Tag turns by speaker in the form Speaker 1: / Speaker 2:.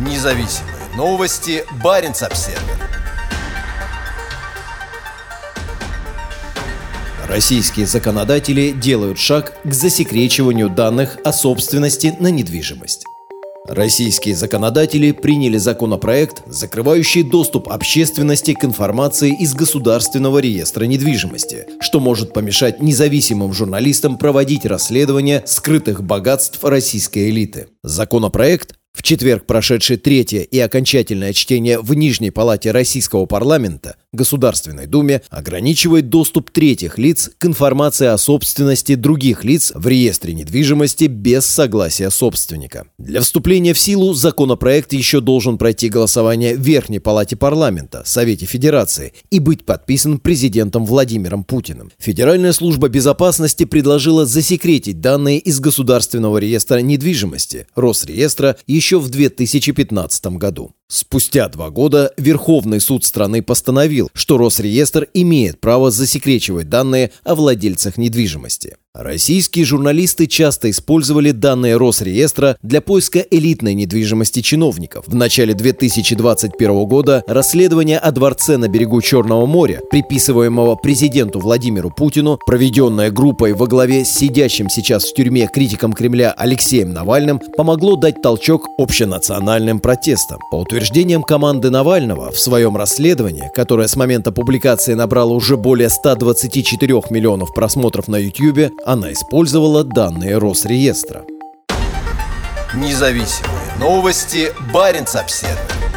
Speaker 1: Независимые новости. Барин обсерва Российские законодатели делают шаг к засекречиванию данных о собственности на недвижимость. Российские законодатели приняли законопроект, закрывающий доступ общественности к информации из Государственного реестра недвижимости, что может помешать независимым журналистам проводить расследование скрытых богатств российской элиты. Законопроект в четверг прошедшее третье и окончательное чтение в Нижней палате Российского парламента Государственной Думе ограничивает доступ третьих лиц к информации о собственности других лиц в реестре недвижимости без согласия собственника. Для вступления в силу законопроект еще должен пройти голосование в Верхней палате парламента, Совете Федерации и быть подписан президентом Владимиром Путиным. Федеральная служба безопасности предложила засекретить данные из Государственного реестра недвижимости, Росреестра, еще в 2015 году. Спустя два года Верховный суд страны постановил, что Росреестр имеет право засекречивать данные о владельцах недвижимости. Российские журналисты часто использовали данные Росреестра для поиска элитной недвижимости чиновников. В начале 2021 года расследование о дворце на берегу Черного моря, приписываемого президенту Владимиру Путину, проведенное группой во главе с сидящим сейчас в тюрьме критиком Кремля Алексеем Навальным, помогло дать толчок общенациональным протестам. По утверждениям команды Навального, в своем расследовании, которое с момента публикации набрало уже более 124 миллионов просмотров на YouTube, она использовала данные Росреестра. Независимые новости. Барин обседный.